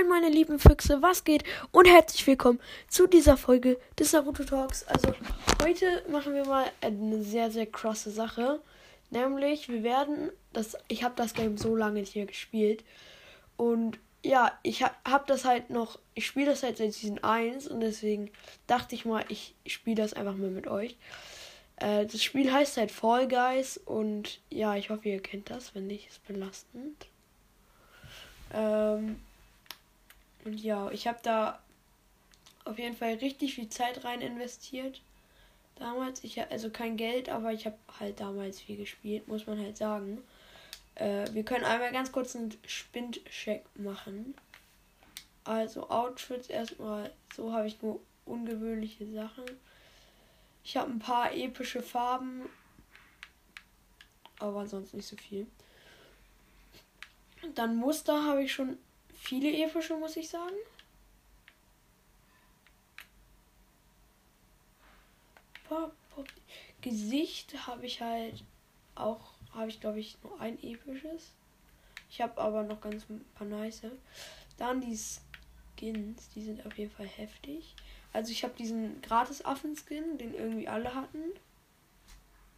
Moin meine lieben Füchse, was geht? Und herzlich willkommen zu dieser Folge des Naruto Talks. Also heute machen wir mal eine sehr, sehr krasse Sache. Nämlich, wir werden, das, ich habe das Game so lange mehr gespielt. Und ja, ich habe das halt noch, ich spiele das halt seit Season 1 und deswegen dachte ich mal, ich spiele das einfach mal mit euch. Äh, das Spiel heißt halt Fall Guys und ja, ich hoffe, ihr kennt das. Wenn nicht, ist belastend. Ähm, ja, ich habe da auf jeden Fall richtig viel Zeit rein investiert. Damals, ich also kein Geld, aber ich habe halt damals viel gespielt, muss man halt sagen. Äh, wir können einmal ganz kurz einen Spin-Check machen. Also Outfits erstmal, so habe ich nur ungewöhnliche Sachen. Ich habe ein paar epische Farben, aber sonst nicht so viel. Dann Muster habe ich schon viele epische, muss ich sagen. Gesicht habe ich halt auch, habe ich glaube ich nur ein episches. Ich habe aber noch ganz ein paar nice. Dann die Skins, die sind auf jeden Fall heftig. Also ich habe diesen gratis Affen-Skin, den irgendwie alle hatten.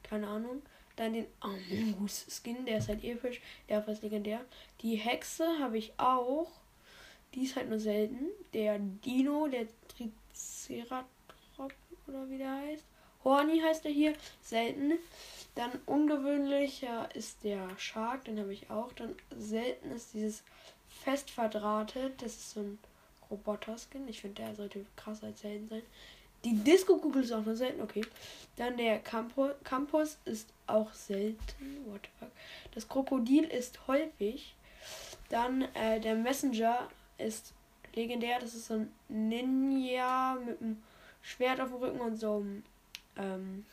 Keine Ahnung. Dann den Amogus Skin, der ist halt episch, der ist legendär. Die Hexe habe ich auch. Die ist halt nur selten. Der Dino, der Triceratops oder wie der heißt. Horny heißt er hier, selten. Dann ungewöhnlicher ist der Shark, den habe ich auch. Dann selten ist dieses fest verdrahtet, das ist so ein Roboter-Skin. Ich finde, der sollte krasser als selten sein. Die Disco-Kugel ist auch nur selten, okay. Dann der Campus, Campus ist auch selten. What the fuck. Das Krokodil ist häufig. Dann äh, der Messenger ist legendär. Das ist so ein Ninja mit einem Schwert auf dem Rücken und so einem ähm,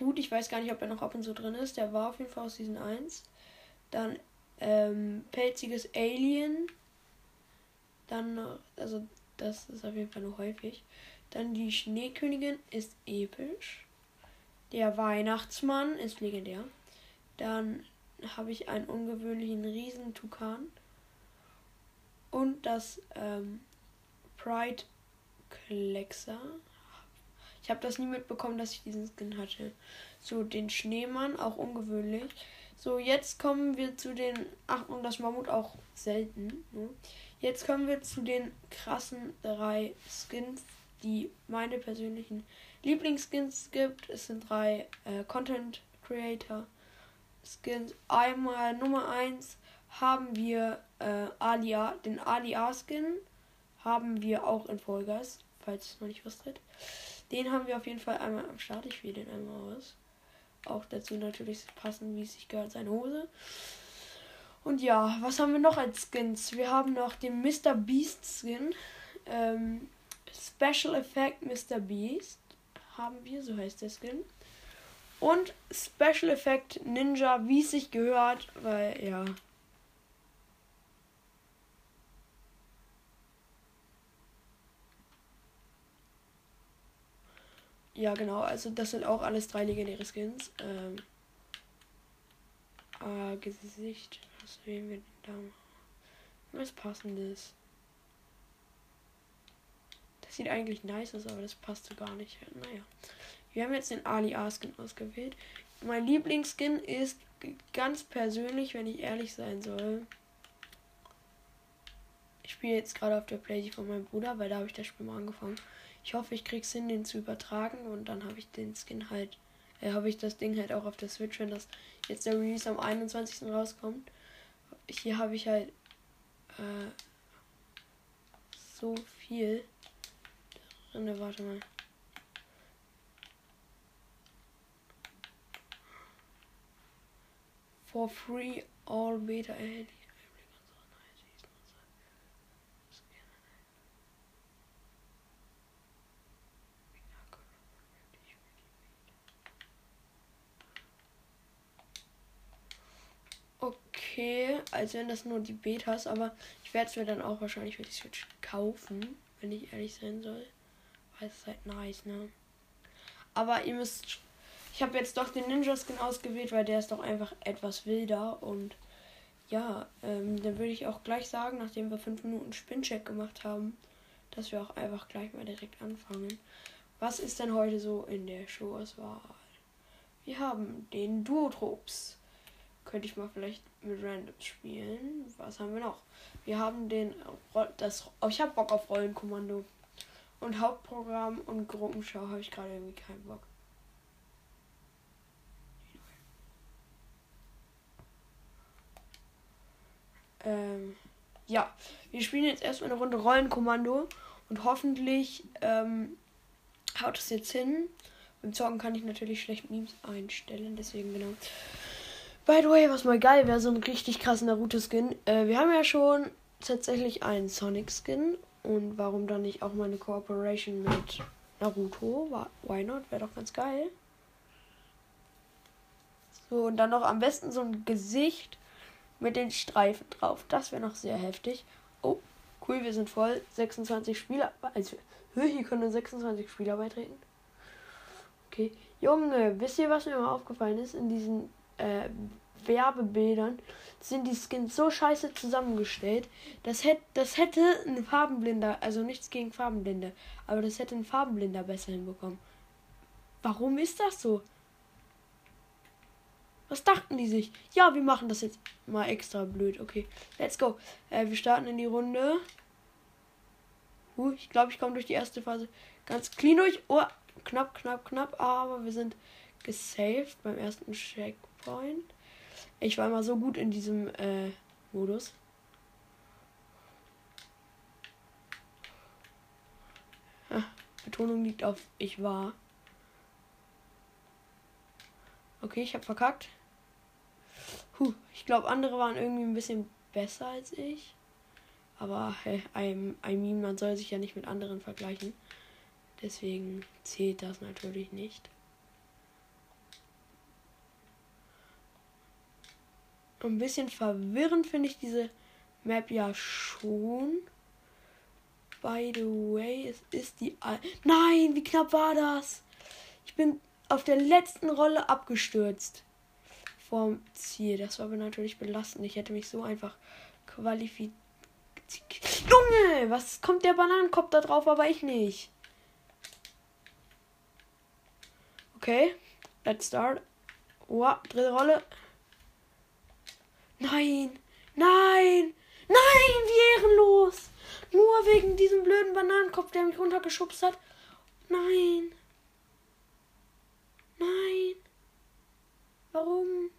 Hut. Ich weiß gar nicht, ob er noch ab und zu drin ist. Der war auf jeden Fall aus Season 1. Dann ähm, pelziges Alien. Dann, also das ist auf jeden Fall nur häufig. Dann die Schneekönigin ist episch. Der Weihnachtsmann ist legendär. Dann habe ich einen ungewöhnlichen Riesentukan. Und das ähm, Pride Klexer. Ich habe das nie mitbekommen, dass ich diesen Skin hatte. So, den Schneemann, auch ungewöhnlich. So, jetzt kommen wir zu den. Ach, und das Mammut auch selten. Ne? Jetzt kommen wir zu den krassen drei Skins, die meine persönlichen Lieblingsskins gibt. Es sind drei äh, Content Creator Skins. Einmal Nummer 1 haben wir äh, Alia, den Alia Skin. Haben wir auch in Vollgas, falls noch nicht was tritt. Den haben wir auf jeden Fall einmal am Start. Ich wähle den einmal aus. Auch dazu natürlich passen, wie es sich gehört, seine Hose. Und ja, was haben wir noch als Skins? Wir haben noch den Mr. Beast Skin. Ähm, Special Effect Mr. Beast haben wir, so heißt der Skin. Und Special Effect Ninja, wie es sich gehört, weil ja. Ja, genau, also das sind auch alles drei legendäre Skins. Ähm, äh, Gesicht. Was wählen wir denn da? Was passendes. Das sieht eigentlich nice aus, aber das passt so gar nicht. Naja. Wir haben jetzt den Ali A-Skin ausgewählt. Mein Lieblingsskin ist ganz persönlich, wenn ich ehrlich sein soll. Ich spiele jetzt gerade auf der Playstation von meinem Bruder, weil da habe ich das Spiel mal angefangen. Ich hoffe, ich krieg's hin, den zu übertragen und dann habe ich den Skin halt, äh, habe ich das Ding halt auch auf der Switch, wenn das jetzt der Release am 21. rauskommt hier habe ich halt äh, so viel drin. Warte mal. For free all beta erhältlich. Okay, als wenn das nur die Betas, aber ich werde es mir dann auch wahrscheinlich für die Switch kaufen, wenn ich ehrlich sein soll. Weil es ist halt nice, ne? Aber ihr müsst. Ich habe jetzt doch den Ninja Skin ausgewählt, weil der ist doch einfach etwas wilder und ja, ähm, dann würde ich auch gleich sagen, nachdem wir fünf Minuten Spincheck gemacht haben, dass wir auch einfach gleich mal direkt anfangen. Was ist denn heute so in der Showauswahl? Wir haben den Duotrops. Könnte ich mal vielleicht mit Randoms spielen. Was haben wir noch? Wir haben den das oh, ich habe Bock auf Rollenkommando. Und Hauptprogramm und Gruppenschau habe ich gerade irgendwie keinen Bock. Ähm, ja, wir spielen jetzt erstmal eine Runde Rollenkommando und hoffentlich ähm, haut es jetzt hin. Beim Zocken kann ich natürlich schlecht Memes einstellen, deswegen genau. By the way, was mal geil wäre, so ein richtig krasser Naruto-Skin. Äh, wir haben ja schon tatsächlich einen Sonic-Skin. Und warum dann nicht auch mal eine Cooperation mit Naruto? Why not? Wäre doch ganz geil. So, und dann noch am besten so ein Gesicht mit den Streifen drauf. Das wäre noch sehr heftig. Oh, cool, wir sind voll. 26 Spieler. Also, hier können 26 Spieler beitreten. Okay. Junge, wisst ihr, was mir mal aufgefallen ist? In diesen äh, Werbebildern sind die Skins so scheiße zusammengestellt. Das, hätte, das hätte ein Farbenblinder, also nichts gegen Farbenblinde, aber das hätte ein Farbenblinder besser hinbekommen. Warum ist das so? Was dachten die sich? Ja, wir machen das jetzt mal extra blöd. Okay, let's go. Äh, wir starten in die Runde. Uh, ich glaube, ich komme durch die erste Phase ganz clean durch. Oh, knapp, knapp, knapp. Aber wir sind gesaved beim ersten Checkpoint. Ich war immer so gut in diesem äh, Modus. Ah, Betonung liegt auf ich war. Okay, ich habe verkackt. Puh, ich glaube, andere waren irgendwie ein bisschen besser als ich. Aber hey, I mean, man soll sich ja nicht mit anderen vergleichen. Deswegen zählt das natürlich nicht. Ein bisschen verwirrend finde ich diese Map ja schon. By the way, es ist die. Al Nein, wie knapp war das? Ich bin auf der letzten Rolle abgestürzt. Vorm Ziel. Das war aber natürlich belastend. Ich hätte mich so einfach qualifiziert. Junge, was kommt der Bananenkopf da drauf, aber ich nicht. Okay, let's start. Oh, dritte Rolle. Nein, nein, nein, wie ehrenlos. Nur wegen diesem blöden Bananenkopf, der mich runtergeschubst hat. Nein. Nein. Warum?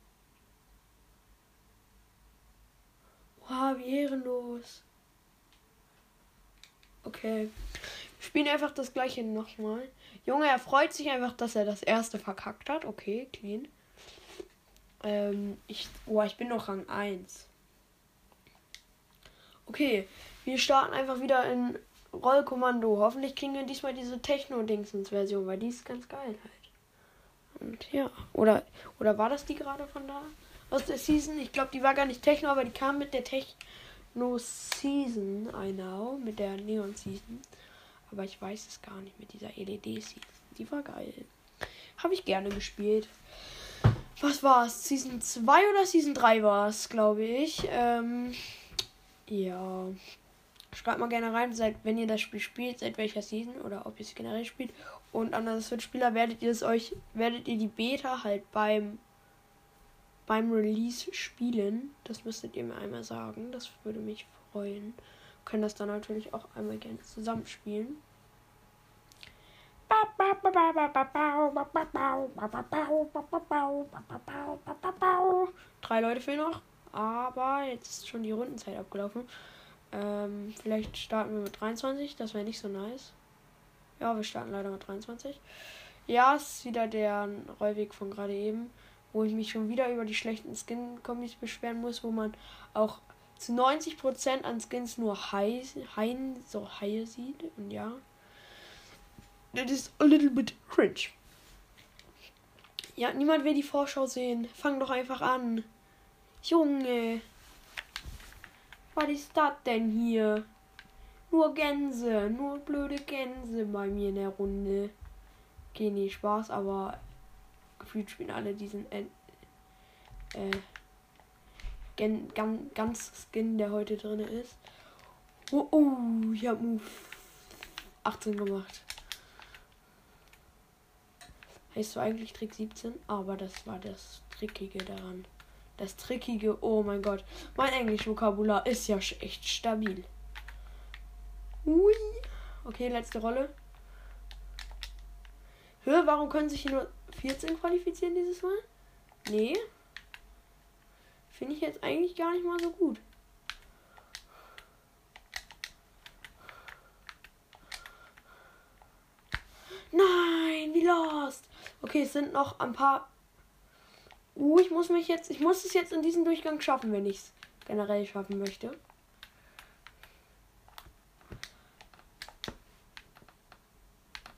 Wow, wie ehrenlos. Okay. Wir spielen einfach das gleiche nochmal. Junge, er freut sich einfach, dass er das erste verkackt hat. Okay, clean. Ähm, ich, oh, ich bin noch Rang 1. Okay, wir starten einfach wieder in Rollkommando. Hoffentlich kriegen wir diesmal diese Techno-Dingsens-Version, weil die ist ganz geil halt. Und ja, oder, oder war das die gerade von da? Aus der Season? Ich glaube, die war gar nicht Techno, aber die kam mit der Techno-Season, I know, mit der Neon-Season. Aber ich weiß es gar nicht mit dieser LED-Season. Die war geil. Habe ich gerne gespielt was war es? Season 2 oder Season 3 war es, glaube ich. Ähm, ja. Schreibt mal gerne rein, seit, wenn ihr das Spiel spielt, seit welcher Season oder ob ihr es generell spielt. Und an das Spieler werdet ihr es euch, werdet ihr die Beta halt beim beim Release spielen. Das müsstet ihr mir einmal sagen. Das würde mich freuen. Können das dann natürlich auch einmal gerne zusammenspielen. Drei Leute fehlen noch. Aber jetzt ist schon die Rundenzeit abgelaufen. Ähm, vielleicht starten wir mit 23. Das wäre nicht so nice. Ja, wir starten leider mit 23. Ja, es ist wieder der Rollweg von gerade eben, wo ich mich schon wieder über die schlechten Skin-Kombis beschweren muss, wo man auch zu 90% an Skins nur Haie, so Haie sieht. Und ja, That is a little bit cringe. Ja, niemand will die Vorschau sehen. Fang doch einfach an. Junge. Was ist das denn hier? Nur Gänse. Nur blöde Gänse bei mir in der Runde. Okay, nee, Spaß, aber gefühlt spielen alle diesen. Äh, äh, gen, gan, ganz Skin, der heute drin ist. Oh, oh, ich habe Move 18 gemacht. Heißt zwar eigentlich Trick 17, aber das war das Trickige daran. Das Trickige, oh mein Gott. Mein Englisch-Vokabular ist ja echt stabil. Ui. Okay, letzte Rolle. Hör, warum können sich hier nur 14 qualifizieren dieses Mal? Nee. Finde ich jetzt eigentlich gar nicht mal so gut. Nein, wie lost. Okay, es sind noch ein paar. Uh, ich muss mich jetzt. Ich muss es jetzt in diesem Durchgang schaffen, wenn ich es generell schaffen möchte.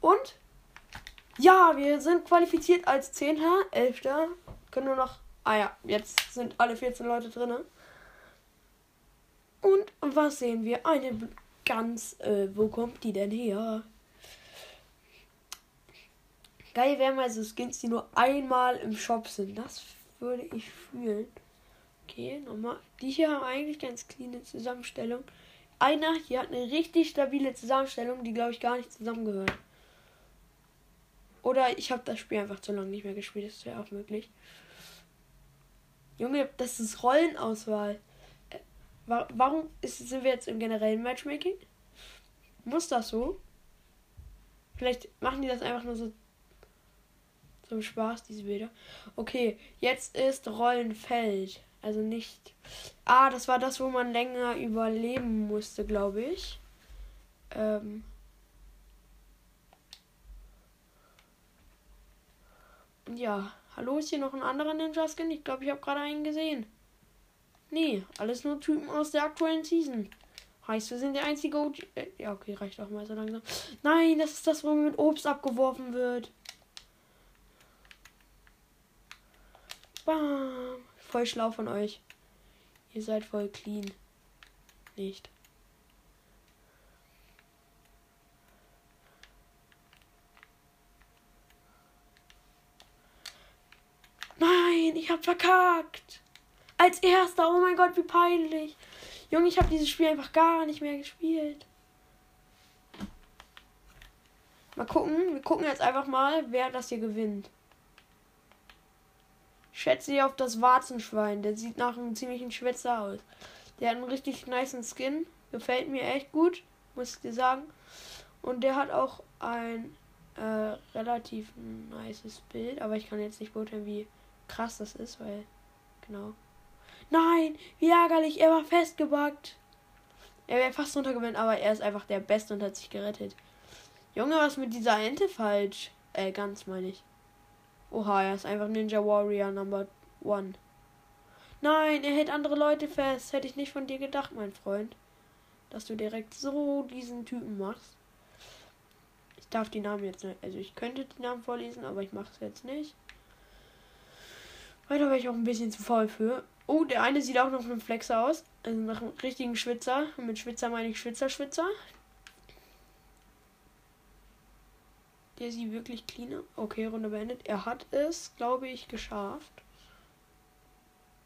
Und? Ja, wir sind qualifiziert als 10. 11. Können nur noch. Ah ja, jetzt sind alle 14 Leute drin. Und was sehen wir? Eine ganz. Äh, wo kommt die denn her? Geil wäre mal so Skins, die nur einmal im Shop sind. Das würde ich fühlen. Okay, nochmal. Die hier haben eigentlich ganz cleane Zusammenstellung. Einer hier hat eine richtig stabile Zusammenstellung, die glaube ich gar nicht zusammengehört. Oder ich habe das Spiel einfach zu lange nicht mehr gespielt. Das wäre auch möglich. Junge, das ist Rollenauswahl. Äh, warum ist, sind wir jetzt im generellen Matchmaking? Muss das so? Vielleicht machen die das einfach nur so zum Spaß, diese Bilder. Okay, jetzt ist Rollenfeld. Also nicht. Ah, das war das, wo man länger überleben musste, glaube ich. Ähm. Ja, hallo, ist hier noch ein anderer Ninja-Skin? Ich glaube, ich habe gerade einen gesehen. Nee, alles nur Typen aus der aktuellen Season. Heißt, wir sind der einzige OG. Äh, ja, okay, reicht auch mal so langsam. Nein, das ist das, wo mit Obst abgeworfen wird. Bam. Voll schlau von euch. Ihr seid voll clean. Nicht. Nein, ich hab verkackt. Als erster, oh mein Gott, wie peinlich. Junge, ich habe dieses Spiel einfach gar nicht mehr gespielt. Mal gucken, wir gucken jetzt einfach mal, wer das hier gewinnt. Schätze ich auf das Warzenschwein. Der sieht nach einem ziemlichen Schwätzer aus. Der hat einen richtig nice Skin. Gefällt mir echt gut, muss ich dir sagen. Und der hat auch ein äh, relativ nices Bild. Aber ich kann jetzt nicht beurteilen, wie krass das ist, weil. Genau. Nein, wie ärgerlich, er war festgebackt. Er wäre fast runtergewinnt, aber er ist einfach der Beste und hat sich gerettet. Junge, was mit dieser Ente falsch? Äh, ganz meine ich. Oha, er ist einfach Ninja Warrior Number One. Nein, er hält andere Leute fest. Hätte ich nicht von dir gedacht, mein Freund. Dass du direkt so diesen Typen machst. Ich darf die Namen jetzt nicht. Also ich könnte die Namen vorlesen, aber ich mache es jetzt nicht. Weiter wäre ich auch ein bisschen zu faul für. Oh, der eine sieht auch noch nach einem Flexer aus. Also nach einem richtigen Schwitzer. Und mit Schwitzer meine ich Schwitzer, Schwitzer. Der sieht wirklich clean. Okay, Runde beendet. Er hat es, glaube ich, geschafft.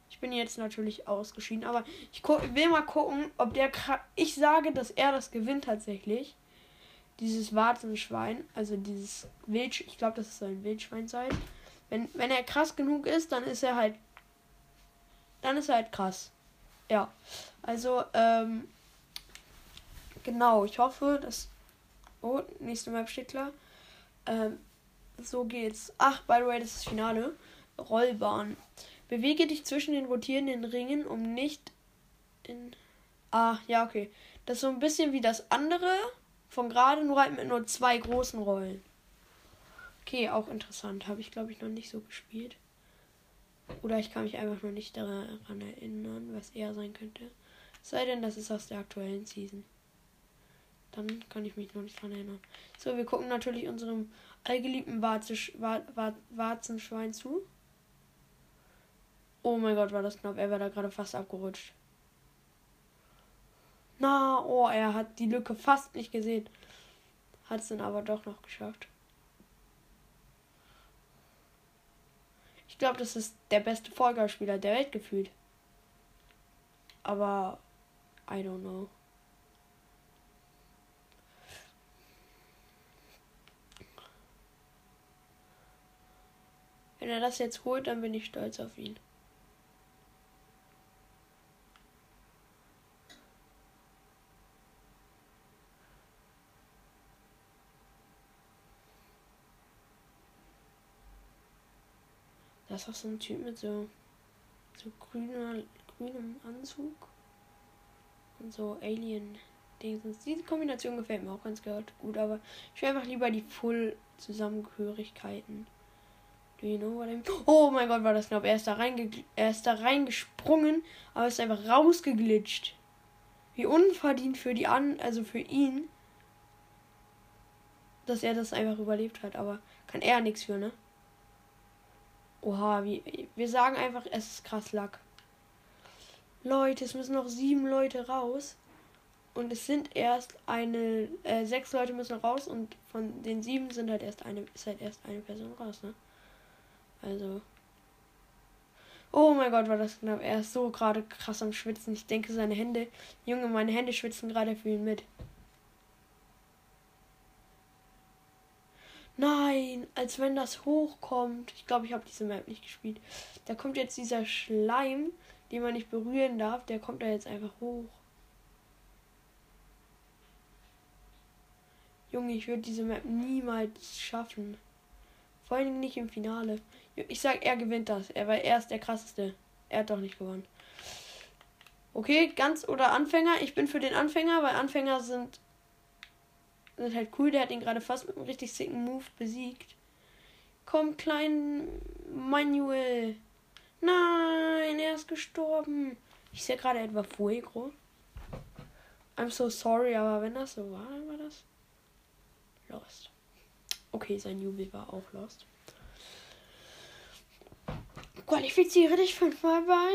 Ich bin jetzt natürlich ausgeschieden, aber ich will mal gucken, ob der. Ich sage, dass er das gewinnt tatsächlich. Dieses Warzenschwein, also dieses Wild. Ich glaube, das soll ein Wildschwein sein. Wenn, wenn er krass genug ist, dann ist er halt. Dann ist er halt krass. Ja. Also, ähm. Genau, ich hoffe, dass. Oh, nächste Map steht klar. Ähm, so geht's. Ach, by the way, das ist das Finale. Rollbahn. Bewege dich zwischen den rotierenden Ringen, um nicht in. Ah, ja, okay. Das ist so ein bisschen wie das andere von gerade, nur halt mit nur zwei großen Rollen. Okay, auch interessant. Habe ich, glaube ich, noch nicht so gespielt. Oder ich kann mich einfach noch nicht daran erinnern, was er sein könnte. Sei denn, das ist aus der aktuellen Season. Dann kann ich mich noch nicht daran erinnern. So, wir gucken natürlich unserem allgeliebten Warzisch, War, War, Warzenschwein zu. Oh mein Gott, war das knapp. Er wäre da gerade fast abgerutscht. Na, oh, er hat die Lücke fast nicht gesehen. Hat es dann aber doch noch geschafft. glaube, das ist der beste Vollgasspieler der Welt gefühlt. aber I don't know. Wenn er das jetzt holt, dann bin ich stolz auf ihn. Das ist auch so ein Typ mit so, so grüner, grünem Anzug und so Alien-Dings. Diese Kombination gefällt mir auch ganz gut, aber ich will einfach lieber die Full-Zusammengehörigkeiten. Do you know what I mean? Oh mein Gott, war das knapp. Er ist da, reinge er ist da reingesprungen, aber ist einfach rausgeglitscht. Wie unverdient für die an, also für ihn, dass er das einfach überlebt hat. Aber kann er nichts für, ne? Oha, wie, wir sagen einfach, es ist krass Lack. Leute, es müssen noch sieben Leute raus. Und es sind erst eine, äh, sechs Leute müssen raus und von den sieben sind halt erst eine, ist halt erst eine Person raus, ne? Also. Oh mein Gott, war das knapp. Er ist so gerade krass am Schwitzen. Ich denke, seine Hände. Junge, meine Hände schwitzen gerade für ihn mit. Nein, als wenn das hochkommt. Ich glaube, ich habe diese Map nicht gespielt. Da kommt jetzt dieser Schleim, den man nicht berühren darf. Der kommt da jetzt einfach hoch. Junge, ich würde diese Map niemals schaffen. Vor allem nicht im Finale. Ich sag, er gewinnt das. Er war erst der krasseste. Er hat doch nicht gewonnen. Okay, ganz oder Anfänger. Ich bin für den Anfänger, weil Anfänger sind, sind halt cool. Der hat ihn gerade fast mit einem richtig sicken Move besiegt. Komm, klein Manuel. Nein, er ist gestorben. Ich sehe gerade etwa Fuego. I'm so sorry, aber wenn das so war, dann war das Lost. Okay, sein Jubel war auch lost. Qualifiziere dich fünfmal bei.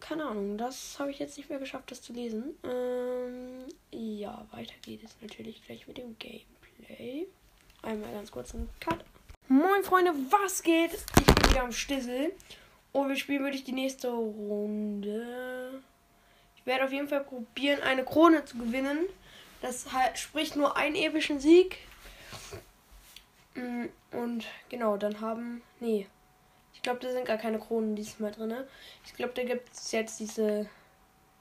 Keine Ahnung, das habe ich jetzt nicht mehr geschafft, das zu lesen. Ähm, ja, weiter geht es natürlich gleich mit dem Gameplay. Einmal ganz kurz einen Cut. Moin Freunde, was geht? Ich bin wieder am Stissel. Und wir spielen wirklich die nächste Runde. Ich werde auf jeden Fall probieren, eine Krone zu gewinnen. Das halt, spricht nur einen epischen Sieg. Mm, und genau, dann haben. Nee. Ich glaube, da sind gar keine Kronen diesmal drin. Ich glaube, da gibt es jetzt diese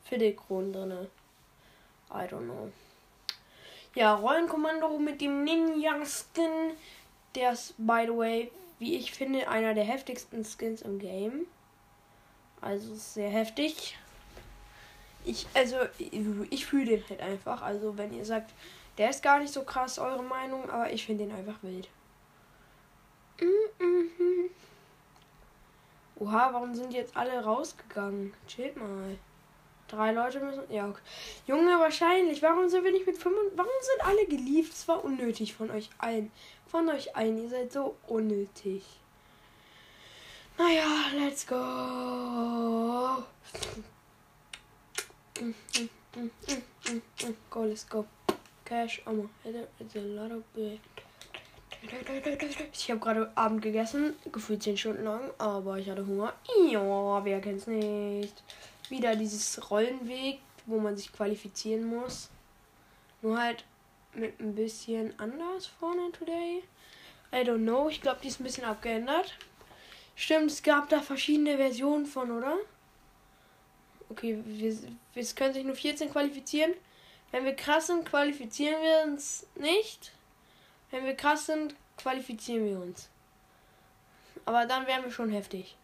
Fiddle-Kronen drin. I don't know. Ja, Rollenkommando mit dem Ninja-Skin. Der ist, by the way, wie ich finde, einer der heftigsten Skins im Game. Also sehr heftig. Ich, also, ich fühle den halt einfach. Also, wenn ihr sagt, der ist gar nicht so krass, eure Meinung, aber ich finde den einfach wild. Oha, warum sind jetzt alle rausgegangen? Chillt mal. Drei Leute müssen. Ja, okay. Junge, wahrscheinlich. Warum sind wir nicht mit fünf? Warum sind alle geliebt? Es war unnötig von euch allen. Von euch allen. Ihr seid so unnötig. Naja, let's go. Go, let's go. Cash, Ammo. It's a lot of big. Ich habe gerade Abend gegessen, gefühlt 10 Stunden lang, aber ich hatte Hunger. Ja, wer kennt's nicht? Wieder dieses Rollenweg, wo man sich qualifizieren muss. Nur halt mit ein bisschen anders vorne today. I don't know, ich glaube, die ist ein bisschen abgeändert. Stimmt, es gab da verschiedene Versionen von, oder? Okay, wir, wir können sich nur 14 qualifizieren. Wenn wir krass sind, qualifizieren wir uns nicht. Wenn wir krass sind, qualifizieren wir uns. Aber dann wären wir schon heftig.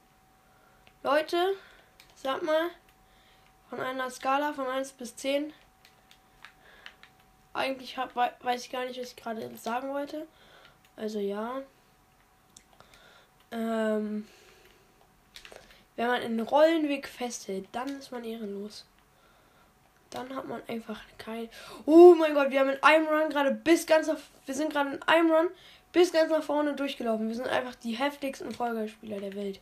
Leute, sag mal, von einer Skala von 1 bis 10. Eigentlich hab, weiß ich gar nicht, was ich gerade sagen wollte. Also ja. Ähm, wenn man einen Rollenweg festhält, dann ist man ehrenlos. Dann hat man einfach kein. Oh mein Gott, wir haben in einem Run gerade bis ganz auf. Wir sind gerade in einem Run bis ganz nach vorne durchgelaufen. Wir sind einfach die heftigsten Folgerspieler der Welt.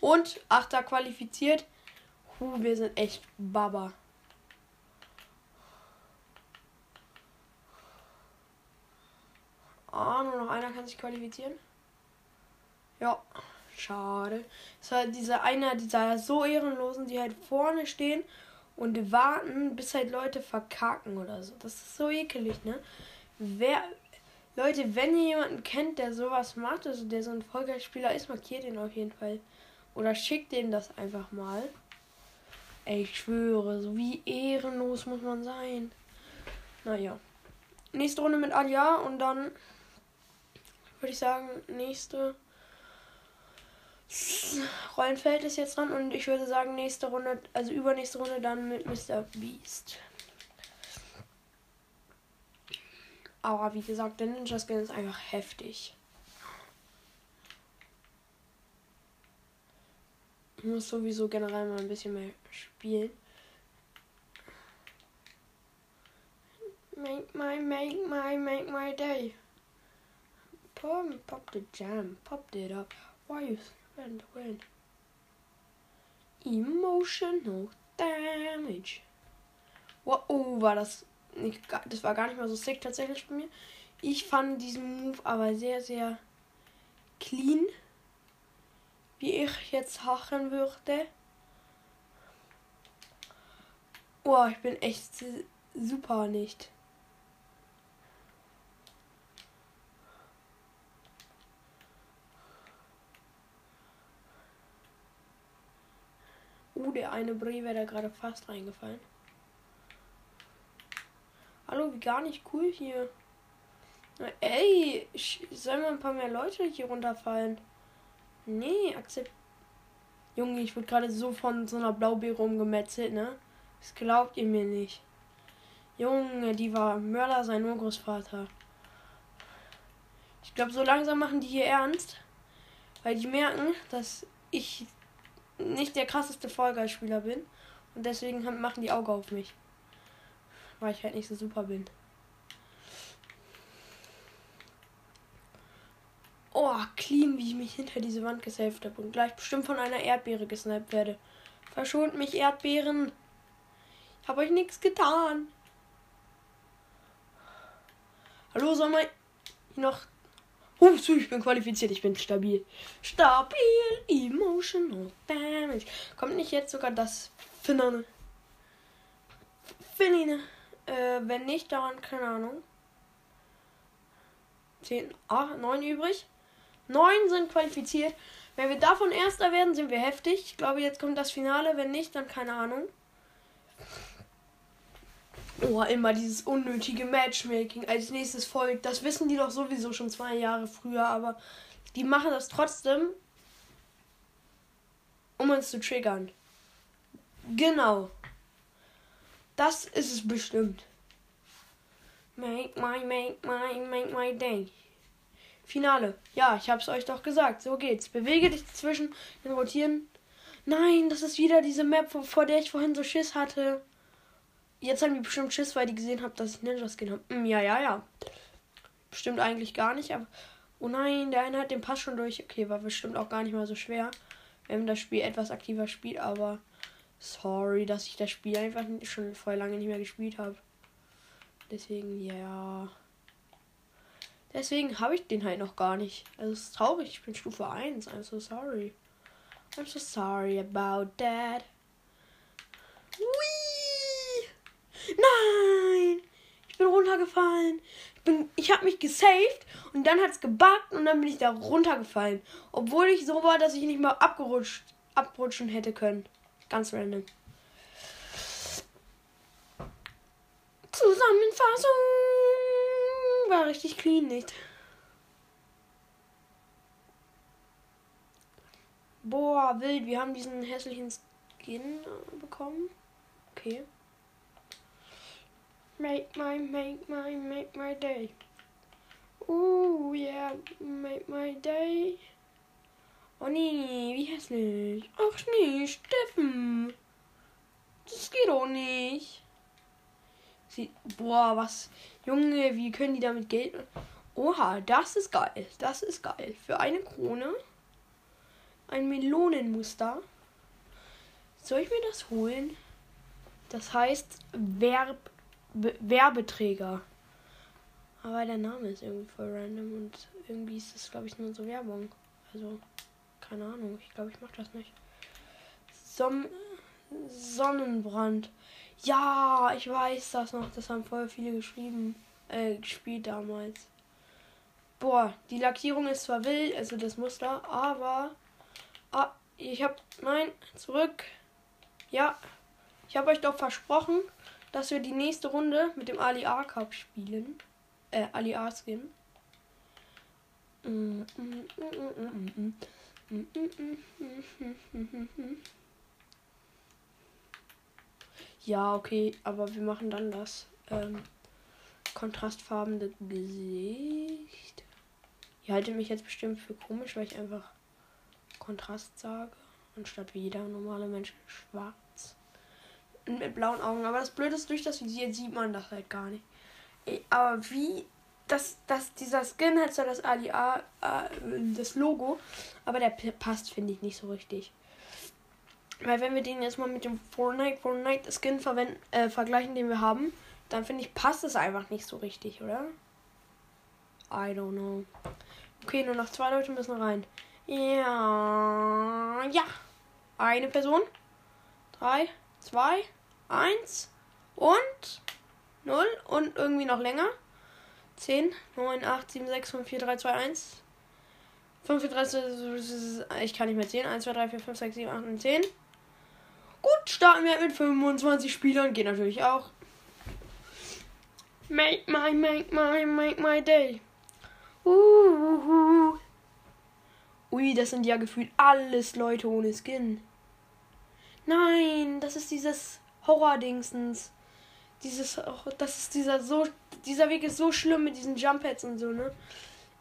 Und Achter qualifiziert. Huh, wir sind echt Baba. Ah, nur noch einer kann sich qualifizieren. Ja, Schade. Es war dieser einer dieser so ehrenlosen, die halt vorne stehen und warten, bis halt Leute verkacken oder so. Das ist so ekelig, ne? Wer. Leute, wenn ihr jemanden kennt, der sowas macht, also der so ein Vollgeistspieler ist, markiert ihn auf jeden Fall. Oder schickt dem das einfach mal. Ey, ich schwöre, so wie ehrenlos muss man sein. Naja. Nächste Runde mit Alia und dann würde ich sagen, nächste Rollenfeld ist jetzt dran und ich würde sagen, nächste Runde, also übernächste Runde dann mit Mr. Beast. Aber wie gesagt, der Ninja Skin ist einfach heftig. Ich muss sowieso generell mal ein bisschen mehr spielen. Make my, make my, make my day. Pop, pop the jam, popped it up. Why you the wind? Emotional damage. Wow, oh, war das nicht, das war gar nicht mal so sick tatsächlich bei mir. Ich fand diesen Move aber sehr, sehr clean wie ich jetzt hachen würde. Oh, ich bin echt super nicht. Uh, der eine Brie wäre da gerade fast reingefallen. Hallo, wie gar nicht cool hier. Ey, sollen mal ein paar mehr Leute hier runterfallen? Nee, akzept. Junge, ich wurde gerade so von so einer Blaubeere umgemetzelt, ne? Das glaubt ihr mir nicht. Junge, die war Mörder sein Urgroßvater. Ich glaube, so langsam machen die hier ernst. Weil die merken, dass ich nicht der krasseste Vollgeist-Spieler bin. Und deswegen machen die Auge auf mich. Weil ich halt nicht so super bin. Oh, clean, wie ich mich hinter diese Wand gesaved habe und gleich bestimmt von einer Erdbeere gesniped werde. Verschont mich, Erdbeeren. Ich habe euch nichts getan. Hallo, soll man noch. Oh, ich bin qualifiziert, ich bin stabil. Stabil, emotional damage. Kommt nicht jetzt sogar das Finnerne? Finnine. Äh, wenn nicht, dann keine Ahnung. 10, 8, 9 übrig. Neun sind qualifiziert. Wenn wir davon Erster werden, sind wir heftig. Ich glaube, jetzt kommt das Finale. Wenn nicht, dann keine Ahnung. Oh, immer dieses unnötige Matchmaking als nächstes folgt. Das wissen die doch sowieso schon zwei Jahre früher, aber die machen das trotzdem, um uns zu triggern. Genau. Das ist es bestimmt. Make my, make my, make my day. Finale. Ja, ich hab's euch doch gesagt. So geht's. Bewege dich zwischen den Rotieren. Nein, das ist wieder diese Map, vor der ich vorhin so Schiss hatte. Jetzt haben die bestimmt Schiss, weil die gesehen haben, dass ich Ninja-Skin habe. Hm, ja, ja, ja. Bestimmt eigentlich gar nicht, aber. Oh nein, der eine hat den Pass schon durch. Okay, war bestimmt auch gar nicht mal so schwer, wenn das Spiel etwas aktiver spielt, aber. Sorry, dass ich das Spiel einfach schon voll lange nicht mehr gespielt habe. Deswegen, ja. Deswegen habe ich den halt noch gar nicht. Also es ist traurig, ich bin Stufe 1. I'm so sorry. I'm so sorry about that. Whee! Nein! Ich bin runtergefallen. Ich, bin, ich habe mich gesaved und dann hat es gebackt und dann bin ich da runtergefallen. Obwohl ich so war, dass ich nicht mal abgerutscht, abrutschen hätte können. Ganz random. Zusammenfassung war richtig clean nicht. Boah, wild. Wir haben diesen hässlichen Skin bekommen. Okay. Make my, make my, make my day. Oh, yeah, make my day. Oh nee, wie hässlich. Ach nee, Steffen. Das geht auch nicht. Sie, boah, was. Junge, wie können die damit Geld. Oha, das ist geil. Das ist geil. Für eine Krone. Ein Melonenmuster. Soll ich mir das holen? Das heißt Verb, Werbeträger. Aber der Name ist irgendwie voll random und irgendwie ist das, glaube ich, nur so Werbung. Also, Keine Ahnung. Ich glaube, ich mache das nicht. Som Sonnenbrand. Ja, ich weiß das noch. Das haben voll viele geschrieben. Äh, gespielt damals. Boah, die Lackierung ist zwar wild, also das Muster, aber. Ah, ich hab. Nein, zurück. Ja. Ich habe euch doch versprochen, dass wir die nächste Runde mit dem Ali A Cup spielen. Äh, Ali A Skin. Ja, okay, aber wir machen dann das ähm, kontrastfarbene Gesicht. Ihr haltet mich jetzt bestimmt für komisch, weil ich einfach Kontrast sage, anstatt wie jeder normale Mensch schwarz. Mit blauen Augen. Aber das Blöde ist, durch das Visier sieht man das halt gar nicht. Aber wie das, das, dieser Skin hat zwar das Ali A, äh, das Logo, aber der passt, finde ich, nicht so richtig. Weil wenn wir den jetzt mal mit dem Fortnite, Fortnite Skin verwenden, äh, vergleichen, den wir haben, dann finde ich, passt es einfach nicht so richtig, oder? I don't know. Okay, nur noch zwei Leute müssen rein. Ja. Ja. Eine Person. Drei, zwei, eins und null und irgendwie noch länger. 10, 9, 8, 7, 6, 5, 4, 3, 2, 1. 5, 4, 3, 2, ich kann nicht mehr zählen. 1, 2, 3, 4, 5, 6, 7, 8 und 10. Gut, starten wir mit 25 Spielern. Geht natürlich auch. Make my, make my, make my day. Uhuhu. Ui, das sind ja gefühlt alles Leute ohne Skin. Nein, das ist dieses Horror-Dingsens. Dieses, das ist dieser so, dieser Weg ist so schlimm mit diesen Jump-Pads und so, ne?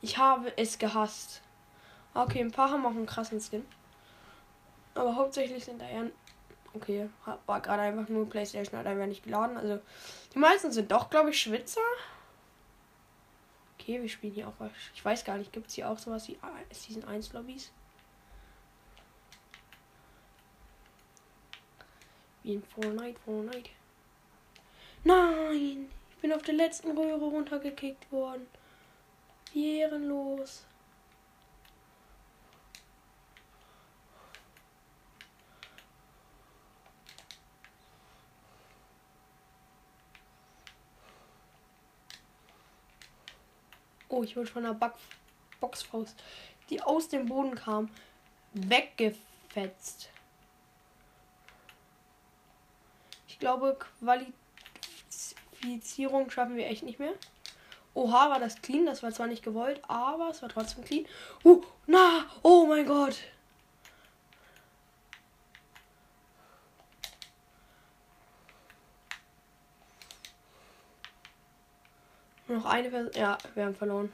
Ich habe es gehasst. Okay, ein paar haben auch einen krassen Skin. Aber hauptsächlich sind da eher Okay, war gerade einfach nur PlayStation, hat einfach nicht geladen. Also, die meisten sind doch, glaube ich, Schwitzer. Okay, wir spielen hier auch was. Ich weiß gar nicht, gibt es hier auch sowas wie Season 1 Lobbys? Wie in Fortnite, Fortnite. Nein! Ich bin auf der letzten Röhre runtergekickt worden. Ehrenlos. Oh, ich wurde von der Back Boxfaust, die aus dem Boden kam, weggefetzt. Ich glaube, Qualifizierung schaffen wir echt nicht mehr. Oha, war das clean. Das war zwar nicht gewollt, aber es war trotzdem clean. Uh, na, oh mein Gott. Noch eine Person. Ja, wir haben verloren.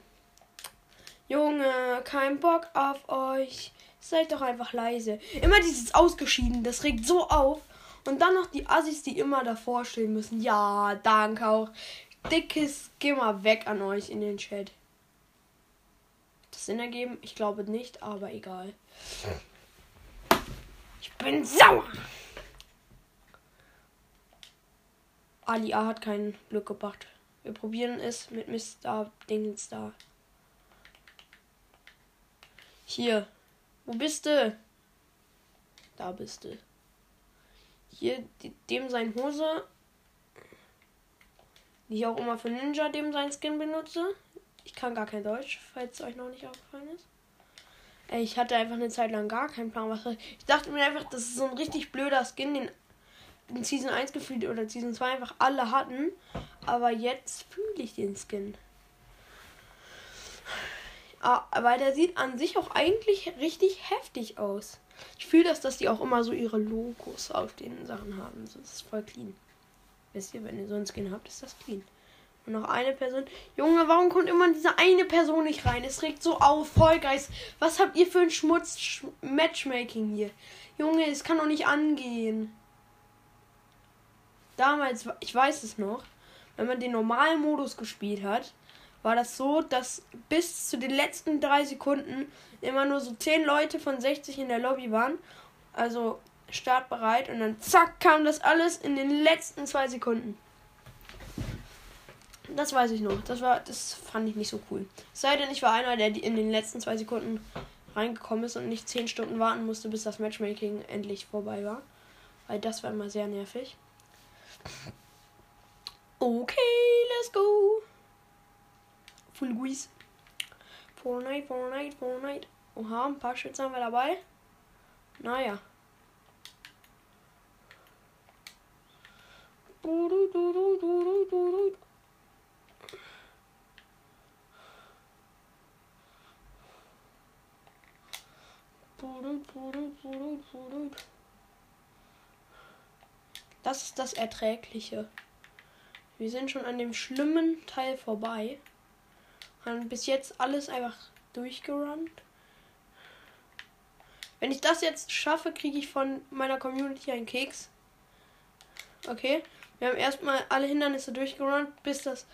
Junge, kein Bock auf euch. Seid doch einfach leise. Immer dieses Ausgeschieden, das regt so auf. Und dann noch die Assis, die immer davor stehen müssen. Ja, danke auch. Dickes, geh mal weg an euch in den Chat. Das Sinn ergeben? Ich glaube nicht, aber egal. Ich bin sauer. Ali A hat kein Glück gebracht. Wir probieren es mit Mr. Dings da. Hier. Wo bist du? Da bist du. Hier, dem sein Hose. Die ich auch immer für Ninja dem sein Skin benutze. Ich kann gar kein Deutsch, falls es euch noch nicht aufgefallen ist. Ich hatte einfach eine Zeit lang gar keinen Plan, was. Ich dachte mir einfach, das ist so ein richtig blöder Skin, den in Season 1 gefühlt oder Season 2 einfach alle hatten. Aber jetzt fühle ich den Skin. Ah, aber der sieht an sich auch eigentlich richtig heftig aus. Ich fühle das, dass die auch immer so ihre Logos auf den Sachen haben. Das ist voll clean. Wisst ihr, wenn ihr so einen Skin habt, ist das clean. Und noch eine Person. Junge, warum kommt immer diese eine Person nicht rein? Es regt so auf. Vollgeist. Was habt ihr für ein Schmutz-Matchmaking hier? Junge, es kann doch nicht angehen damals, ich weiß es noch, wenn man den normalen Modus gespielt hat, war das so, dass bis zu den letzten drei Sekunden immer nur so 10 Leute von 60 in der Lobby waren. Also startbereit und dann zack kam das alles in den letzten zwei Sekunden. Das weiß ich noch. Das war, das fand ich nicht so cool. Sei denn, ich war einer, der in den letzten zwei Sekunden reingekommen ist und nicht 10 Stunden warten musste, bis das Matchmaking endlich vorbei war. Weil das war immer sehr nervig. Okay, let's go. Full Guis. Fortnite, Fortnite, Fortnite. Oha, ein paar Schützen haben wir dabei. Naja. Das ist das Erträgliche. Wir sind schon an dem schlimmen Teil vorbei. Haben bis jetzt alles einfach durchgerannt. Wenn ich das jetzt schaffe, kriege ich von meiner Community einen Keks. Okay. Wir haben erstmal alle Hindernisse durchgerannt, bis das,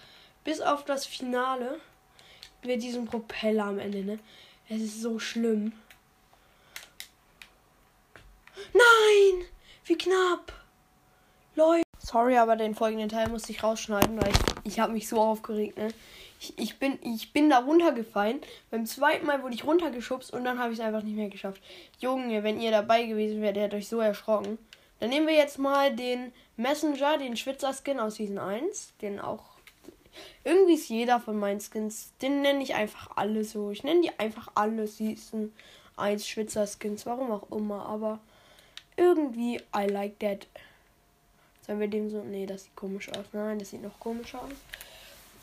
bis auf das Finale. Wir diesen Propeller am Ende, ne? Es ist so schlimm. Nein! Wie knapp! Leute. Sorry, aber den folgenden Teil musste ich rausschneiden, weil ich, ich habe mich so aufgeregt, ne? Ich, ich, bin, ich bin da runtergefallen. Beim zweiten Mal wurde ich runtergeschubst und dann habe ich es einfach nicht mehr geschafft. Junge, wenn ihr dabei gewesen wärt, der hätte euch so erschrocken. Dann nehmen wir jetzt mal den Messenger, den Schwitzer-Skin aus Season 1. Den auch. Irgendwie ist jeder von meinen Skins. Den nenne ich einfach alle so. Ich nenne die einfach alle Season 1 Schwitzer-Skins. Warum auch immer. Aber irgendwie, I like that. Sollen wir dem so. Nee, das sieht komisch aus. Nein, das sieht noch komischer aus.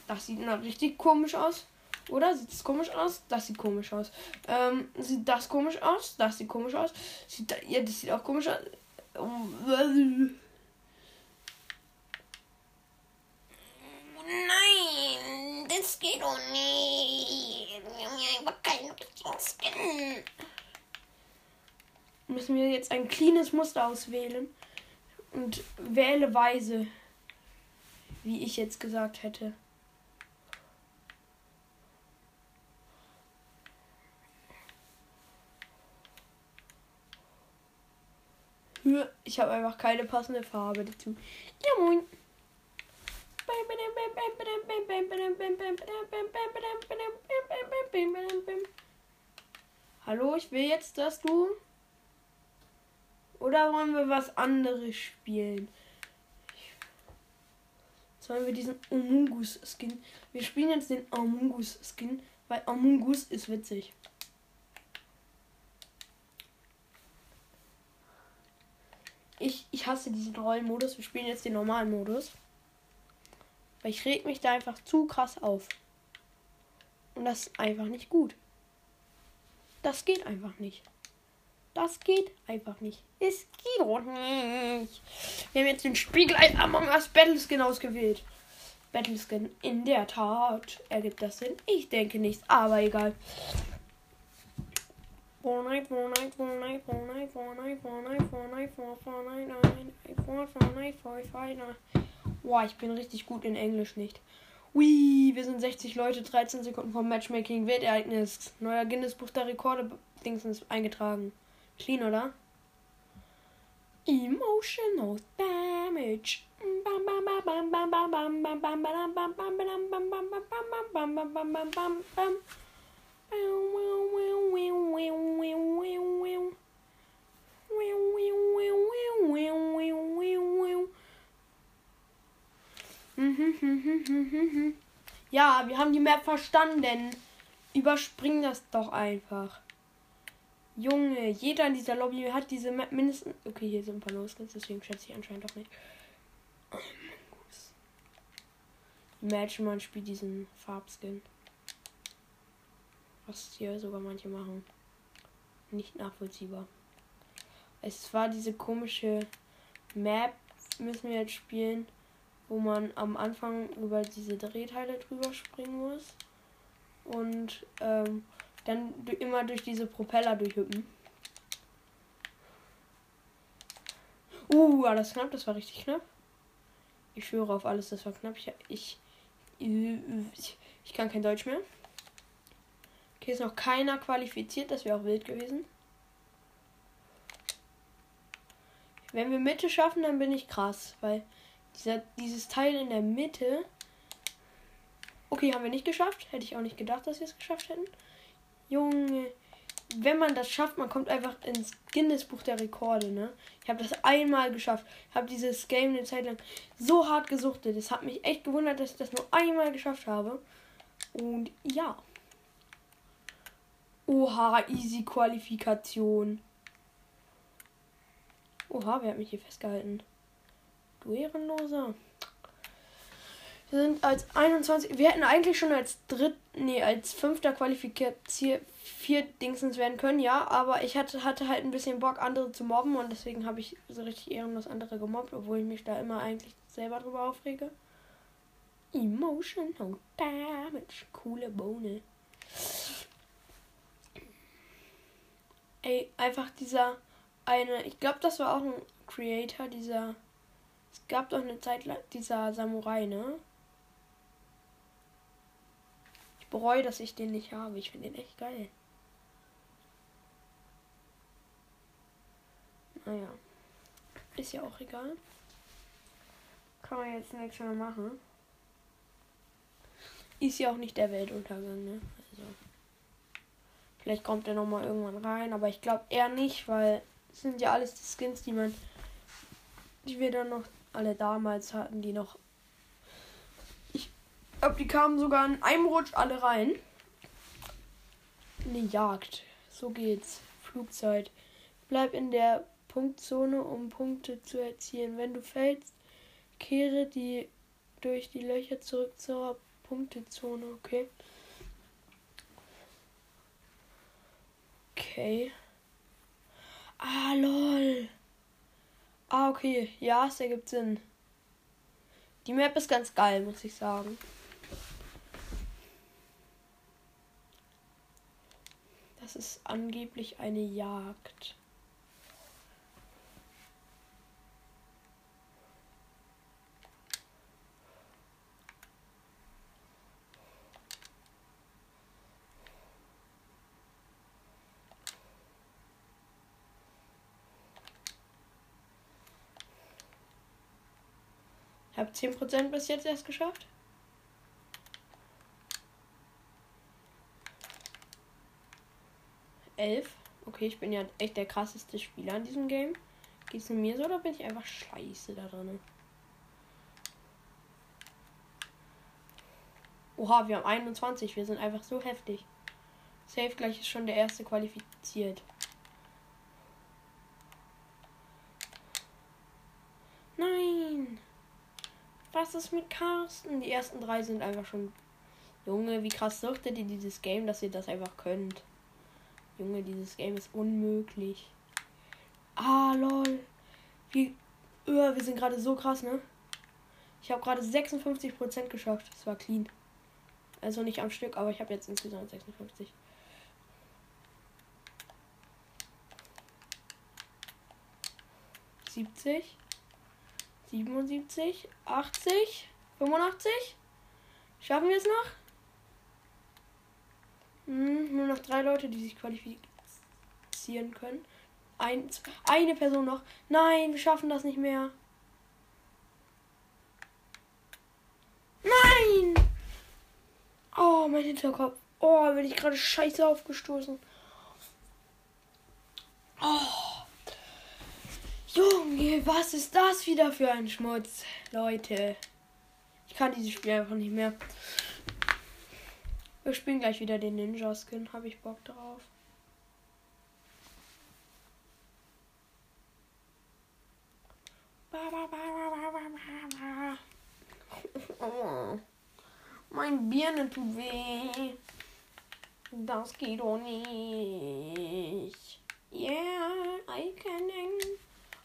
Das sieht noch richtig komisch aus. Oder? Sieht das komisch aus? Das sieht komisch aus. Ähm, sieht das komisch aus? Das sieht komisch aus. Sieht da, ja, das sieht auch komisch aus. Nein, das geht doch nicht. Wir haben ja einfach keinen Skin. Müssen wir jetzt ein cleanes Muster auswählen und wähle weise, wie ich jetzt gesagt hätte. Ich habe einfach keine passende Farbe dazu. Ja, moin. Hallo, ich will jetzt, dass du. Oder wollen wir was anderes spielen? Sollen wir diesen Amungus Skin? Wir spielen jetzt den Amungus Skin, weil Amungus ist witzig. Ich, ich hasse diesen Rollenmodus. Wir spielen jetzt den normalen Modus. Weil ich reg mich da einfach zu krass auf. Und das ist einfach nicht gut. Das geht einfach nicht. Das geht einfach nicht. Es geht doch nicht. Wir haben jetzt den Spiegelei Among Us Battleskin ausgewählt. Battleskin, in der Tat. Ergibt das Sinn? Ich denke nicht, aber egal. Fortnite, ich bin richtig gut in Englisch nicht. Ui, wir sind 60 Leute, 13 Sekunden vom Matchmaking. Weltereignis. Neuer Guinness Buch der Rekorde. Dingsens eingetragen. Clean, oder? Emotional damage. Ja, wir haben die Map verstanden. Überspring das doch einfach. Junge, jeder in dieser Lobby hat diese Map mindestens. Okay, hier sind ein paar Loskins, deswegen schätze ich anscheinend doch nicht. Oh, Imagine, man spielt diesen Farbskin. Was hier sogar manche machen. Nicht nachvollziehbar. Es war diese komische Map, müssen wir jetzt spielen, wo man am Anfang über diese Drehteile drüber springen muss. Und ähm, dann immer durch diese Propeller durchhüppen. Uh, war das knapp? Das war richtig knapp. Ich schwöre auf alles, das war knapp. Ich, ich, ich, ich kann kein Deutsch mehr. Okay, ist noch keiner qualifiziert. Das wäre auch wild gewesen. Wenn wir Mitte schaffen, dann bin ich krass. Weil dieser, dieses Teil in der Mitte. Okay, haben wir nicht geschafft. Hätte ich auch nicht gedacht, dass wir es geschafft hätten. Junge. wenn man das schafft, man kommt einfach ins Guinness Buch der Rekorde, ne? Ich habe das einmal geschafft. Ich habe dieses Game eine Zeit lang so hart gesuchtet. Es hat mich echt gewundert, dass ich das nur einmal geschafft habe. Und ja. Oha, easy Qualifikation. Oha, wer hat mich hier festgehalten? Du Ehrenloser. Wir sind als 21. Wir hätten eigentlich schon als dritt, nee, als fünfter qualifiziert vier Dingsens werden können, ja. Aber ich hatte, hatte halt ein bisschen Bock, andere zu mobben und deswegen habe ich so richtig ehrenlos andere gemobbt, obwohl ich mich da immer eigentlich selber drüber aufrege. Emotional Damage. Coole Bohne. Ey, einfach dieser eine, ich glaube, das war auch ein Creator, dieser. Es gab doch eine Zeit lang dieser Samurai, ne? bereue, dass ich den nicht habe. Ich finde den echt geil. Naja. Ist ja auch egal. Kann man jetzt nichts mehr machen. Ist ja auch nicht der Weltuntergang, ne? Also. Vielleicht kommt er nochmal irgendwann rein, aber ich glaube eher nicht, weil es sind ja alles die Skins, die man. die wir dann noch alle damals hatten, die noch glaube, die kamen sogar in einem Rutsch alle rein. Eine Jagd. So geht's. Flugzeit. Bleib in der Punktzone, um Punkte zu erzielen. Wenn du fällst, kehre die durch die Löcher zurück zur Punktezone. Okay. Okay. Ah, lol. Ah, okay. Ja, es ergibt Sinn. Die Map ist ganz geil, muss ich sagen. Das ist angeblich eine Jagd. Habe 10% bis jetzt erst geschafft. 11. Okay, ich bin ja echt der krasseste Spieler in diesem Game. Geht es mir so oder bin ich einfach scheiße da drin? Oha, wir haben 21. Wir sind einfach so heftig. Safe gleich ist schon der erste qualifiziert. Nein! Was ist mit Carsten? Die ersten drei sind einfach schon. Junge, wie krass suchtet ihr dieses Game, dass ihr das einfach könnt? Junge, dieses Game ist unmöglich. Ah, lol. Wie, öh, wir sind gerade so krass, ne? Ich habe gerade 56% geschafft. Das war clean. Also nicht am Stück, aber ich habe jetzt insgesamt 56. Siebzig, siebenundsiebzig, achtzig, fünfundachtzig. Schaffen wir es noch? Hm, nur noch drei Leute, die sich qualifizieren können. Ein, eine Person noch. Nein, wir schaffen das nicht mehr. Nein! Oh, mein Hinterkopf. Oh, bin ich gerade scheiße aufgestoßen. Junge, was ist das wieder für ein Schmutz? Leute. Ich kann dieses Spiel einfach nicht mehr. Wir spielen gleich wieder den Ninja-Skin. Habe ich Bock drauf. Oh, mein Birne tut weh. Das geht doch nicht. Yeah, I can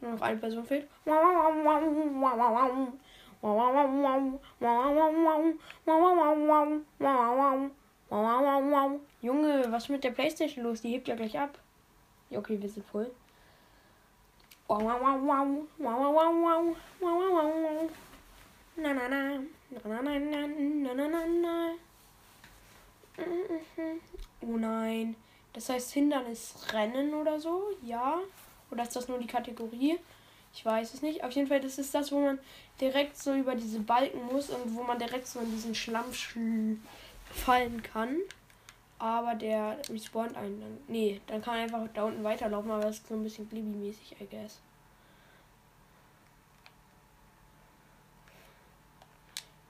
Noch eine Person fehlt. Junge, was ist mit der Playstation los? Die hebt ja gleich ab. Okay, wir sind voll. Na, na, na. Na, na, na, na, na, na, na. Oh nein. Das heißt Hindernisrennen oder so? Ja. Oder ist das nur die Kategorie? Ich weiß es nicht. Auf jeden Fall, das ist das, wo man direkt so über diese Balken muss und wo man direkt so in diesen Schlamm schl fallen kann. Aber der respawnt einen dann. Nee, dann kann man einfach da unten weiterlaufen, aber das ist so ein bisschen Glibi-mäßig, I guess.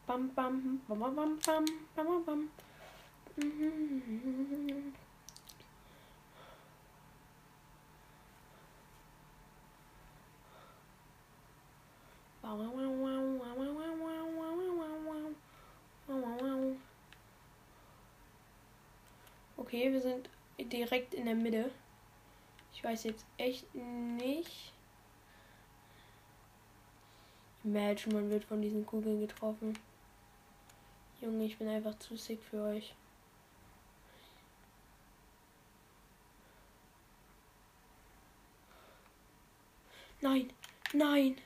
Bam, bam, bam, bam, bam, bam, bam, bam. Mhm. Okay, wir sind direkt in der Mitte. Ich weiß jetzt echt nicht. Imagine, man wird von diesen Kugeln getroffen. Junge, ich bin einfach zu sick für euch. Nein, nein.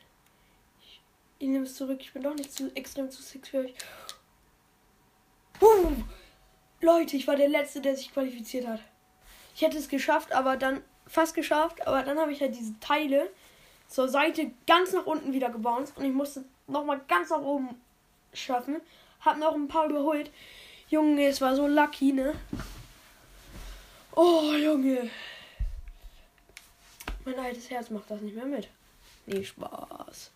Ich, ich nehme es zurück. Ich bin doch nicht zu extrem zu sick für euch. Uh, Leute, ich war der Letzte, der sich qualifiziert hat. Ich hätte es geschafft, aber dann fast geschafft, aber dann habe ich halt diese Teile zur Seite ganz nach unten wieder gebaut und ich musste nochmal ganz nach oben schaffen. Hab noch ein paar geholt. Junge, es war so lucky, ne? Oh, Junge. Mein altes Herz macht das nicht mehr mit. Nee, Spaß.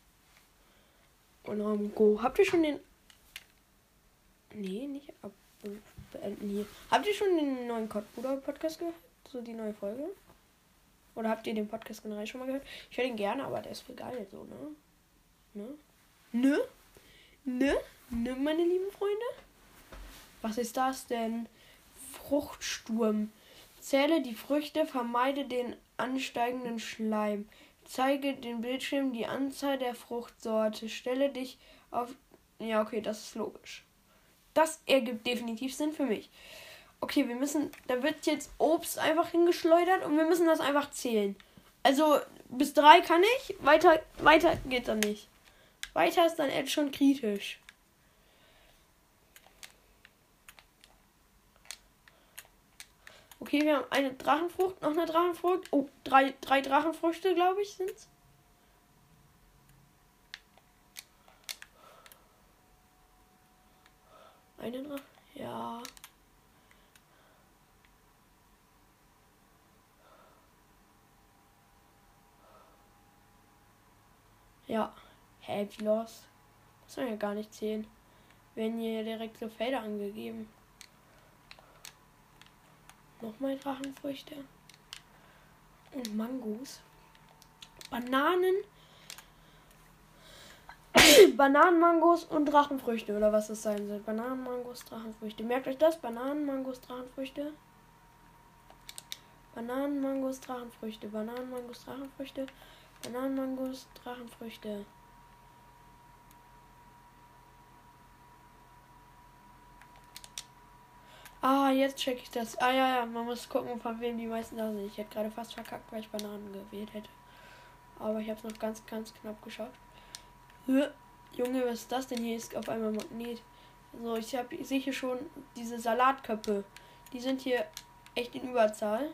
Und um, go. Habt ihr schon den. Nee, nicht ab beenden hier. Habt ihr schon den neuen Kottbruder Podcast gehört? So die neue Folge? Oder habt ihr den Podcast generell schon mal gehört? Ich höre den gerne, aber der ist voll geil, so, ne? Ne? Ne? Ne? Ne, meine lieben Freunde? Was ist das denn? Fruchtsturm. Zähle die Früchte, vermeide den ansteigenden Schleim. Zeige den Bildschirm die Anzahl der Fruchtsorte. Stelle dich auf. Ja, okay, das ist logisch. Das ergibt definitiv Sinn für mich. Okay, wir müssen. Da wird jetzt Obst einfach hingeschleudert und wir müssen das einfach zählen. Also bis drei kann ich, weiter, weiter geht dann nicht. Weiter ist dann jetzt schon kritisch. Okay, wir haben eine Drachenfrucht, noch eine Drachenfrucht. Oh, drei, drei Drachenfrüchte, glaube ich, sind's. Eine Drache? Ja. Ja. Hä, wie los? Das soll ja gar nicht zählen. Werden hier direkt so Felder angegeben. Nochmal Drachenfrüchte. Und Mangos. Bananen. Bananen, Mangos und Drachenfrüchte oder was das sein soll. Bananen, Mangos, Drachenfrüchte. Merkt euch das? Bananen, Mangos, Drachenfrüchte. Bananen, Mangos, Drachenfrüchte. Bananen, Mangos, Drachenfrüchte. Bananen, Mangos, Drachenfrüchte. Ah, jetzt check ich das. Ah ja, ja, man muss gucken, von wem die meisten da sind. Ich hätte gerade fast verkackt, weil ich Bananen gewählt hätte. Aber ich habe es noch ganz, ganz knapp geschafft. Junge, was ist das denn? Hier ist auf einmal Magnet. So, ich, hab, ich sehe hier schon diese Salatköpfe. Die sind hier echt in Überzahl.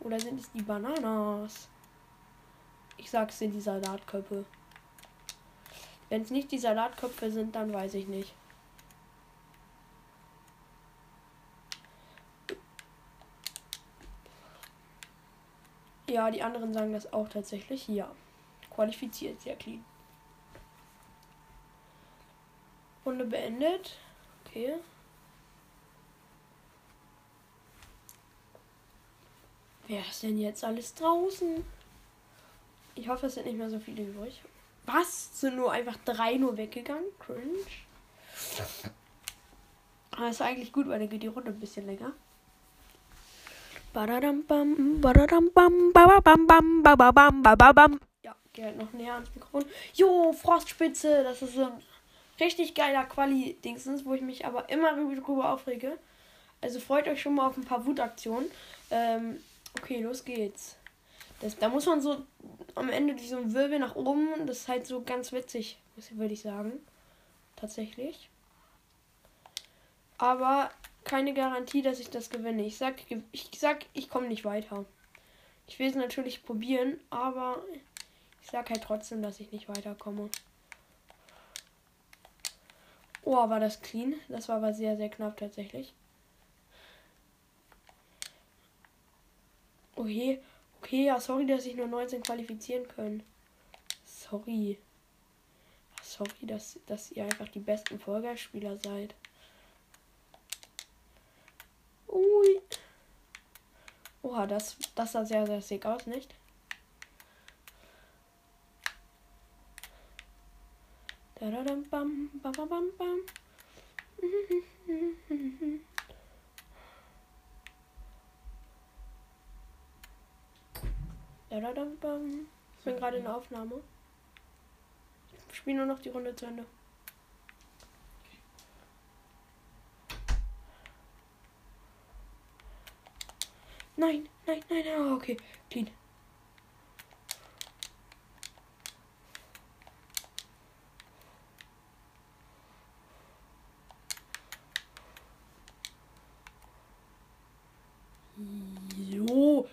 Oder sind es die Bananas? Ich sag's sind die Salatköpfe. Wenn es nicht die Salatköpfe sind, dann weiß ich nicht. Ja, die anderen sagen das auch tatsächlich. Ja. Qualifiziert, sehr clean. Runde beendet. Okay. Wer ist denn jetzt alles draußen? Ich hoffe, es sind nicht mehr so viele übrig. Was? Sind nur einfach drei nur weggegangen? Cringe. Aber ist eigentlich gut, weil dann geht die Runde ein bisschen länger. Badadam bam, badadam bam, bababam bam, bababam, bababam. Ja, geh halt noch näher ans Mikrofon. Jo, Frostspitze, das ist ein richtig geiler Quali-Dingsens, wo ich mich aber immer drüber aufrege. Also freut euch schon mal auf ein paar Wutaktionen. Ähm, okay, los geht's. Das, da muss man so am Ende diesen Wirbel nach oben, das ist halt so ganz witzig, würde ich sagen. Tatsächlich. Aber keine Garantie, dass ich das gewinne. Ich sag, ich sag, ich komme nicht weiter. Ich will es natürlich probieren, aber ich sag halt trotzdem, dass ich nicht weiterkomme. Oh, war das clean? Das war aber sehr, sehr knapp tatsächlich. Okay, okay, ja, sorry, dass ich nur 19 qualifizieren können. Sorry. Sorry, dass, dass ihr einfach die besten Folgerspieler seid. Ui. Oha, das, das sah sehr, sehr sick aus, nicht? Da da bam bam bam bam bam. Da da bam. Ich bin gerade in der Aufnahme. Ich spiele nur noch die Runde zu Ende. Nein, nein, nein, nein. Oh, okay, clean. Jo,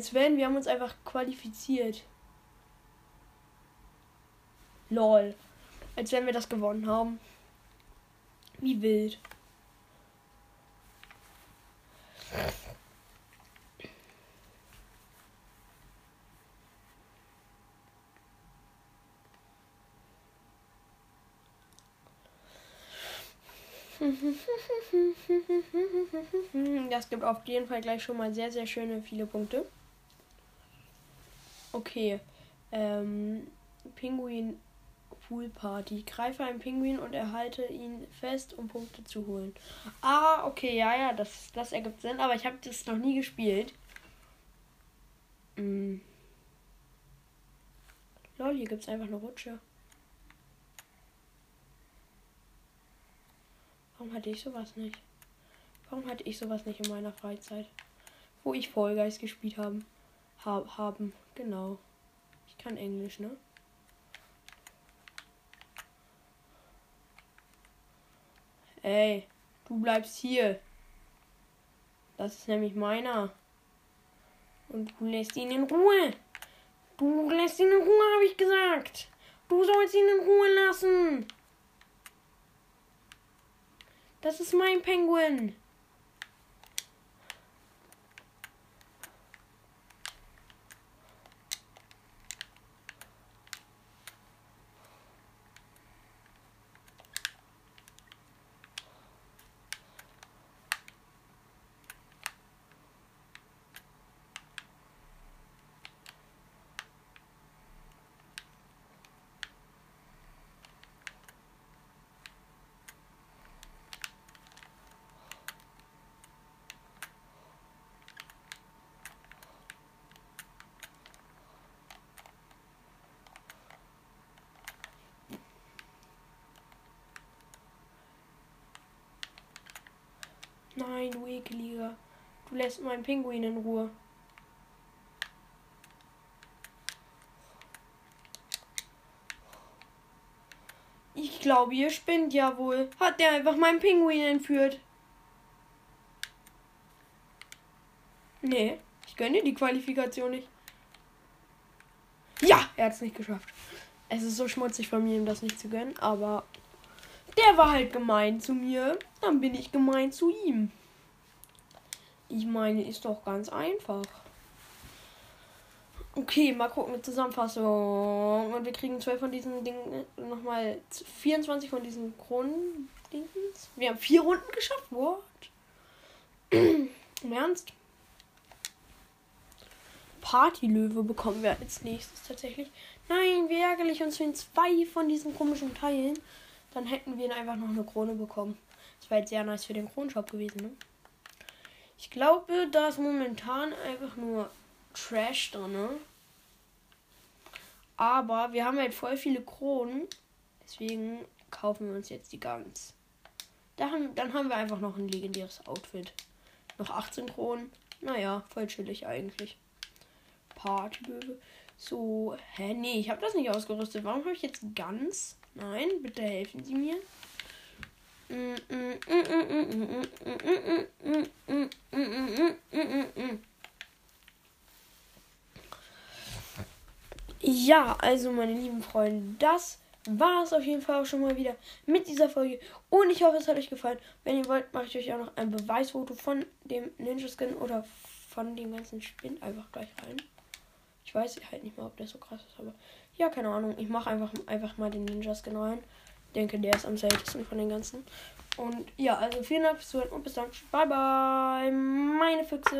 als wenn wir haben uns einfach qualifiziert. Lol. Als wenn wir das gewonnen haben. Wie wild. Das gibt auf jeden Fall gleich schon mal sehr, sehr schöne viele Punkte. Okay. Ähm, Pinguin Pool Party. Greife einen Pinguin und erhalte ihn fest, um Punkte zu holen. Ah, okay, ja, ja, das, das ergibt Sinn, aber ich habe das noch nie gespielt. Mm. Lol, hier gibt es einfach eine Rutsche. Warum hatte ich sowas nicht? Warum hatte ich sowas nicht in meiner Freizeit? Wo ich Vollgeist gespielt haben. Ha haben, genau. Ich kann Englisch, ne? Ey, du bleibst hier. Das ist nämlich meiner. Und du lässt ihn in Ruhe. Du lässt ihn in Ruhe, habe ich gesagt. Du sollst ihn in Ruhe lassen. Das ist mein Penguin. Nein, du ekeliger. Du lässt meinen Pinguin in Ruhe. Ich glaube, ihr spinnt ja wohl. Hat der einfach meinen Pinguin entführt? Nee, ich gönne die Qualifikation nicht. Ja, er hat es nicht geschafft. Es ist so schmutzig von mir, ihm das nicht zu gönnen, aber der war halt gemein zu mir. Dann bin ich gemein zu ihm. Ich meine, ist doch ganz einfach. Okay, mal gucken, Zusammenfassung. Und wir kriegen 12 von diesen Dingen, nochmal 24 von diesen kronen Wir haben vier Runden geschafft. What? Im Ernst? Partylöwe bekommen wir als nächstes tatsächlich. Nein, wie ärgerlich uns fehlen zwei von diesen komischen Teilen. Dann hätten wir einfach noch eine Krone bekommen. Das wäre jetzt sehr nice für den Kronenshop gewesen, ne? Ich glaube, da ist momentan einfach nur Trash drin. Aber wir haben halt voll viele Kronen. Deswegen kaufen wir uns jetzt die ganz. Dann, dann haben wir einfach noch ein legendäres Outfit. Noch 18 Kronen. Naja, voll chillig eigentlich. Partyböwe. So, hä? Nee, ich habe das nicht ausgerüstet. Warum habe ich jetzt ganz? Nein, bitte helfen Sie mir. Ja, also meine lieben Freunde, das war es auf jeden Fall auch schon mal wieder mit dieser Folge. Und ich hoffe, es hat euch gefallen. Wenn ihr wollt, mache ich euch auch noch ein Beweisfoto von dem Ninja Skin oder von dem ganzen Spind einfach gleich rein. Ich weiß halt nicht mal, ob der so krass ist, aber ja, keine Ahnung. Ich mache einfach, einfach mal den Ninja Skin rein. Denke, der ist am seltensten von den ganzen. Und ja, also vielen Dank fürs Zuhören und bis dann. Bye, bye. Meine Füchse.